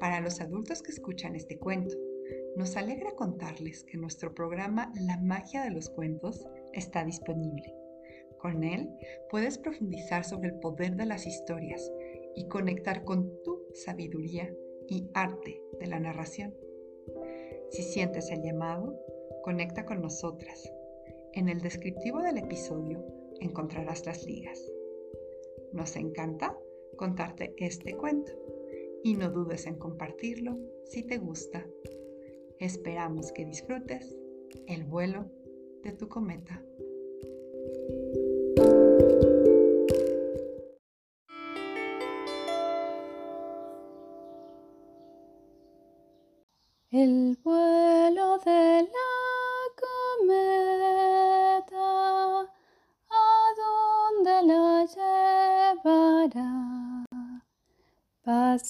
Para los adultos que escuchan este cuento, nos alegra contarles que nuestro programa La magia de los cuentos está disponible. Con él puedes profundizar sobre el poder de las historias y conectar con tu sabiduría y arte de la narración. Si sientes el llamado, conecta con nosotras. En el descriptivo del episodio encontrarás las ligas. Nos encanta contarte este cuento y no dudes en compartirlo si te gusta. Esperamos que disfrutes el vuelo de tu cometa.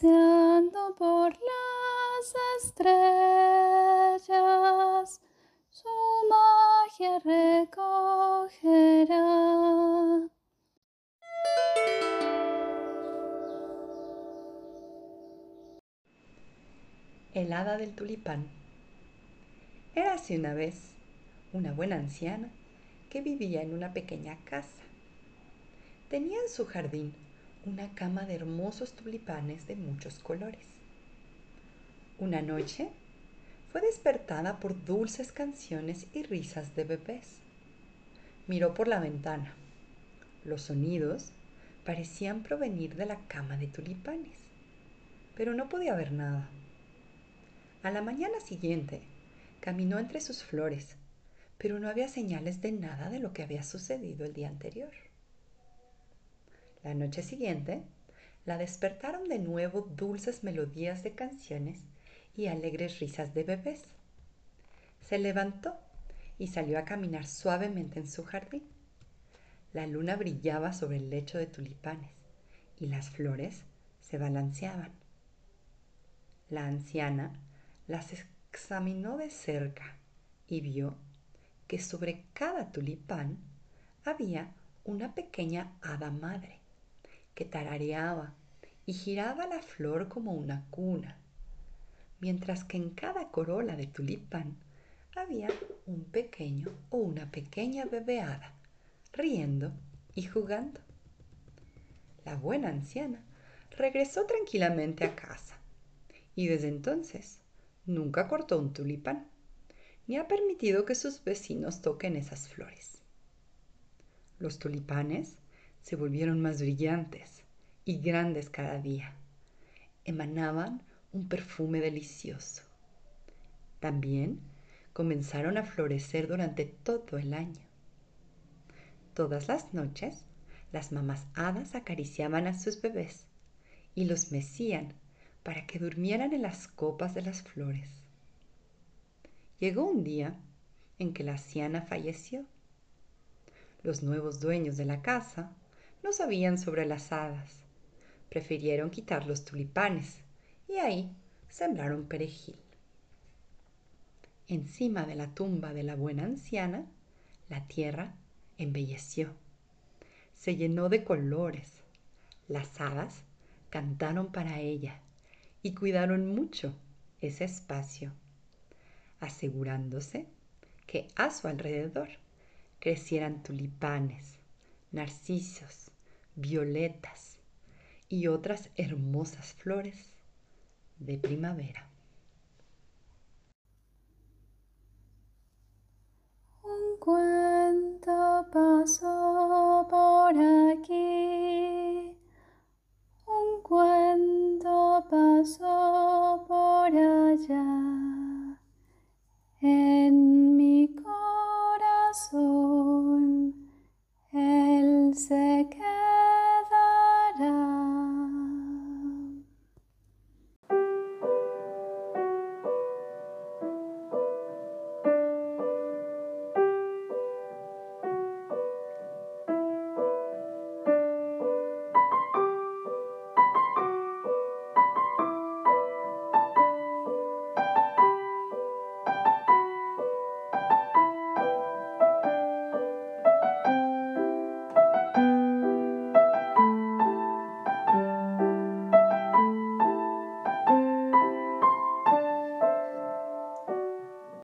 Paseando por las estrellas, su magia recogerá. El hada del tulipán. Érase una vez una buena anciana que vivía en una pequeña casa. Tenía en su jardín una cama de hermosos tulipanes de muchos colores. Una noche fue despertada por dulces canciones y risas de bebés. Miró por la ventana. Los sonidos parecían provenir de la cama de tulipanes, pero no podía ver nada. A la mañana siguiente, caminó entre sus flores, pero no había señales de nada de lo que había sucedido el día anterior. La noche siguiente, la despertaron de nuevo dulces melodías de canciones y alegres risas de bebés. Se levantó y salió a caminar suavemente en su jardín. La luna brillaba sobre el lecho de tulipanes y las flores se balanceaban. La anciana las examinó de cerca y vio que sobre cada tulipán había una pequeña hada madre que tarareaba y giraba la flor como una cuna, mientras que en cada corola de tulipán había un pequeño o una pequeña bebeada, riendo y jugando. La buena anciana regresó tranquilamente a casa y desde entonces nunca cortó un tulipán, ni ha permitido que sus vecinos toquen esas flores. Los tulipanes se volvieron más brillantes y grandes cada día. Emanaban un perfume delicioso. También comenzaron a florecer durante todo el año. Todas las noches, las mamás hadas acariciaban a sus bebés y los mecían para que durmieran en las copas de las flores. Llegó un día en que la anciana falleció. Los nuevos dueños de la casa no sabían sobre las hadas. Prefirieron quitar los tulipanes y ahí sembraron perejil. Encima de la tumba de la buena anciana, la tierra embelleció. Se llenó de colores. Las hadas cantaron para ella y cuidaron mucho ese espacio, asegurándose que a su alrededor crecieran tulipanes, narcisos, violetas y otras hermosas flores de primavera. Un cuento pasó por aquí, un cuento pasó por allá, en mi corazón,